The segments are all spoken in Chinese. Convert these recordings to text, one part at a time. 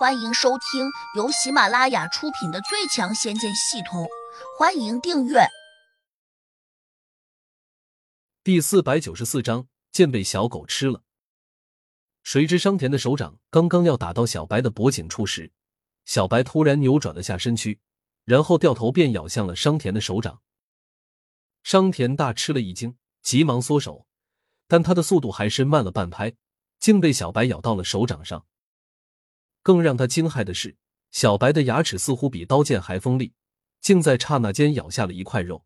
欢迎收听由喜马拉雅出品的《最强仙剑系统》，欢迎订阅。第四百九十四章，剑被小狗吃了。谁知商田的手掌刚刚要打到小白的脖颈处时，小白突然扭转了下身躯，然后掉头便咬向了商田的手掌。商田大吃了一惊，急忙缩手，但他的速度还是慢了半拍，竟被小白咬到了手掌上。更让他惊骇的是，小白的牙齿似乎比刀剑还锋利，竟在刹那间咬下了一块肉。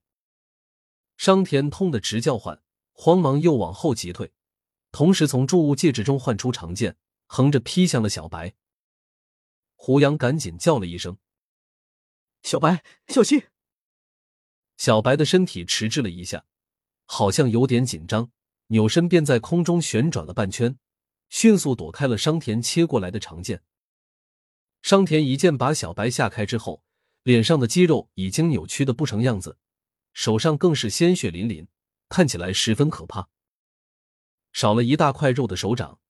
商田痛得直叫唤，慌忙又往后急退，同时从铸物戒指中唤出长剑，横着劈向了小白。胡杨赶紧叫了一声：“小白，小心！”小白的身体迟滞了一下，好像有点紧张，扭身便在空中旋转了半圈，迅速躲开了商田切过来的长剑。商田一剑把小白吓开之后，脸上的肌肉已经扭曲的不成样子，手上更是鲜血淋淋，看起来十分可怕。少了一大块肉的手掌，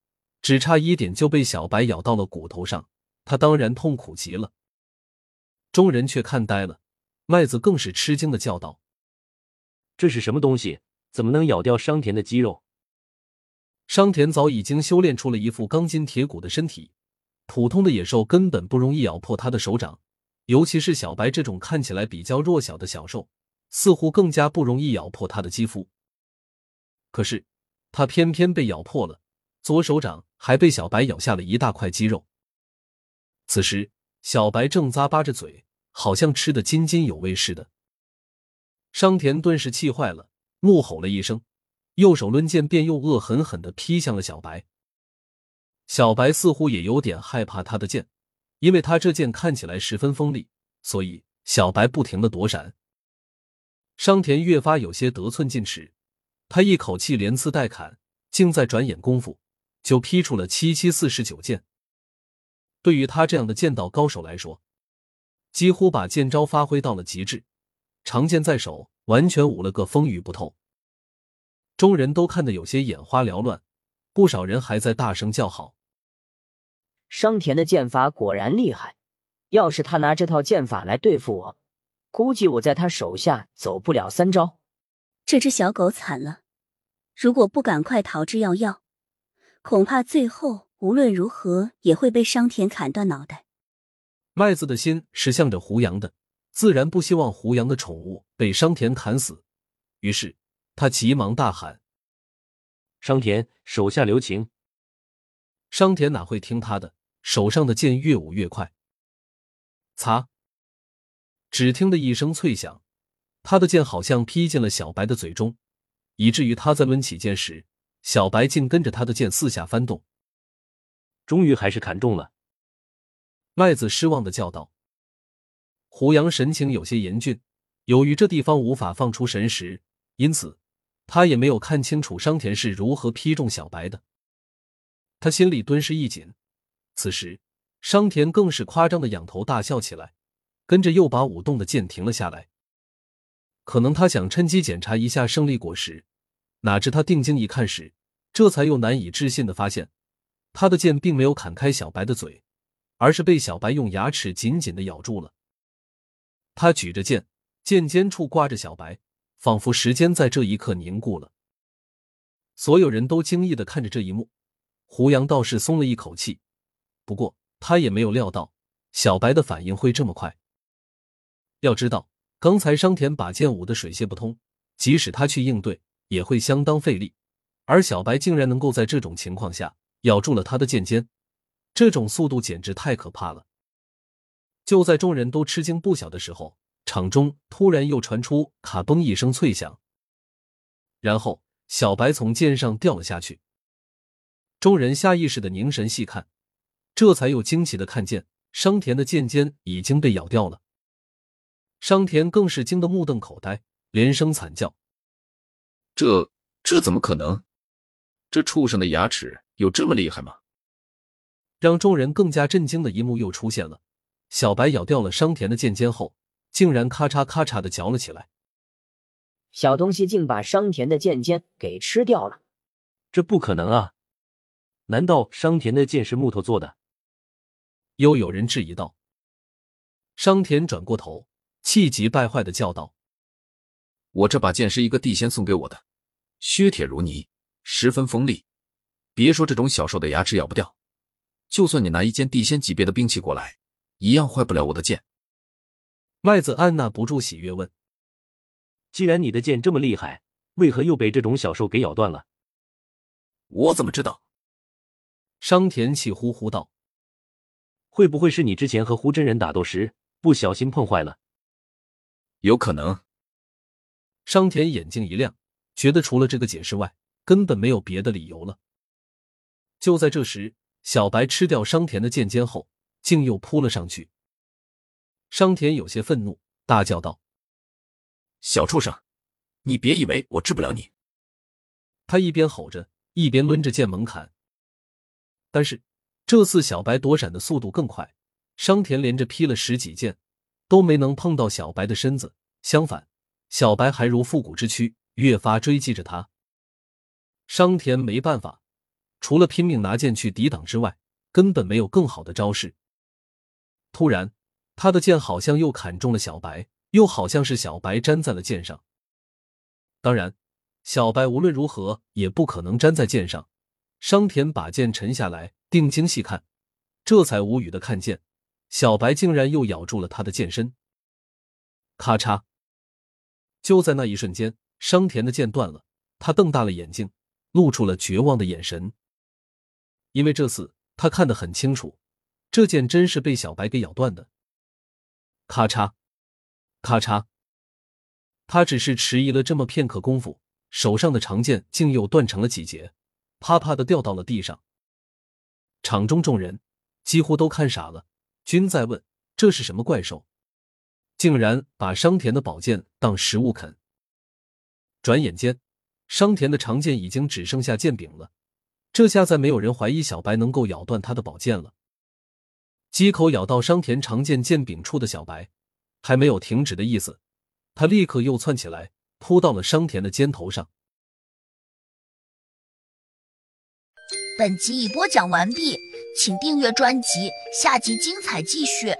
只差一点就被小白咬到了骨头上，他当然痛苦极了。众人却看呆了，麦子更是吃惊的叫道：“这是什么东西？怎么能咬掉商田的肌肉？”商田早已经修炼出了一副钢筋铁骨的身体。普通的野兽根本不容易咬破他的手掌，尤其是小白这种看起来比较弱小的小兽，似乎更加不容易咬破他的肌肤。可是他偏偏被咬破了，左手掌还被小白咬下了一大块肌肉。此时，小白正咂巴着嘴，好像吃的津津有味似的。商田顿时气坏了，怒吼了一声，右手抡剑便又恶狠狠的劈向了小白。小白似乎也有点害怕他的剑，因为他这剑看起来十分锋利，所以小白不停的躲闪。商田越发有些得寸进尺，他一口气连刺带砍，竟在转眼功夫就劈出了七七四十九剑。对于他这样的剑道高手来说，几乎把剑招发挥到了极致，长剑在手，完全舞了个风雨不透。众人都看得有些眼花缭乱。不少人还在大声叫好。商田的剑法果然厉害，要是他拿这套剑法来对付我，估计我在他手下走不了三招。这只小狗惨了，如果不赶快逃之夭夭，恐怕最后无论如何也会被商田砍断脑袋。麦子的心是向着胡杨的，自然不希望胡杨的宠物被商田砍死，于是他急忙大喊。商田，手下留情！商田哪会听他的？手上的剑越舞越快。擦！只听得一声脆响，他的剑好像劈进了小白的嘴中，以至于他在抡起剑时，小白竟跟着他的剑四下翻动。终于还是砍中了！麦子失望的叫道。胡杨神情有些严峻，由于这地方无法放出神识，因此。他也没有看清楚商田是如何劈中小白的，他心里顿时一紧。此时，商田更是夸张的仰头大笑起来，跟着又把舞动的剑停了下来。可能他想趁机检查一下胜利果实，哪知他定睛一看时，这才又难以置信的发现，他的剑并没有砍开小白的嘴，而是被小白用牙齿紧紧的咬住了。他举着剑，剑尖处挂着小白。仿佛时间在这一刻凝固了，所有人都惊异的看着这一幕。胡杨倒是松了一口气，不过他也没有料到小白的反应会这么快。要知道，刚才商田把剑舞的水泄不通，即使他去应对也会相当费力，而小白竟然能够在这种情况下咬住了他的剑尖，这种速度简直太可怕了。就在众人都吃惊不小的时候。场中突然又传出“卡嘣”一声脆响，然后小白从剑上掉了下去。众人下意识的凝神细看，这才又惊奇的看见商田的剑尖已经被咬掉了。商田更是惊得目瞪口呆，连声惨叫：“这这怎么可能？这畜生的牙齿有这么厉害吗？”让众人更加震惊的一幕又出现了：小白咬掉了商田的剑尖后。竟然咔嚓咔嚓的嚼了起来，小东西竟把商田的剑尖给吃掉了，这不可能啊！难道商田的剑是木头做的？又有人质疑道。商田转过头，气急败坏的叫道：“我这把剑是一个地仙送给我的，削铁如泥，十分锋利。别说这种小兽的牙齿咬不掉，就算你拿一件地仙级别的兵器过来，一样坏不了我的剑。”麦子按捺不住喜悦问：“既然你的剑这么厉害，为何又被这种小兽给咬断了？”我怎么知道？商田气呼呼道：“会不会是你之前和胡真人打斗时不小心碰坏了？”有可能。商田眼睛一亮，觉得除了这个解释外，根本没有别的理由了。就在这时，小白吃掉商田的剑尖后，竟又扑了上去。商田有些愤怒，大叫道：“小畜生，你别以为我治不了你！”他一边吼着，一边抡着剑猛砍。但是这次小白躲闪的速度更快，商田连着劈了十几剑，都没能碰到小白的身子。相反，小白还如复古之躯，越发追击着他。商田没办法，除了拼命拿剑去抵挡之外，根本没有更好的招式。突然，他的剑好像又砍中了小白，又好像是小白粘在了剑上。当然，小白无论如何也不可能粘在剑上。商田把剑沉下来，定睛细看，这才无语的看见，小白竟然又咬住了他的剑身。咔嚓！就在那一瞬间，商田的剑断了，他瞪大了眼睛，露出了绝望的眼神。因为这次他看得很清楚，这剑真是被小白给咬断的。咔嚓，咔嚓！他只是迟疑了这么片刻功夫，手上的长剑竟又断成了几截。啪啪的掉到了地上，场中众人几乎都看傻了，均在问这是什么怪兽，竟然把商田的宝剑当食物啃。转眼间，商田的长剑已经只剩下剑柄了，这下再没有人怀疑小白能够咬断他的宝剑了。几口咬到商田长剑剑柄处的小白，还没有停止的意思，他立刻又窜起来，扑到了商田的肩头上。本集已播讲完毕，请订阅专辑，下集精彩继续。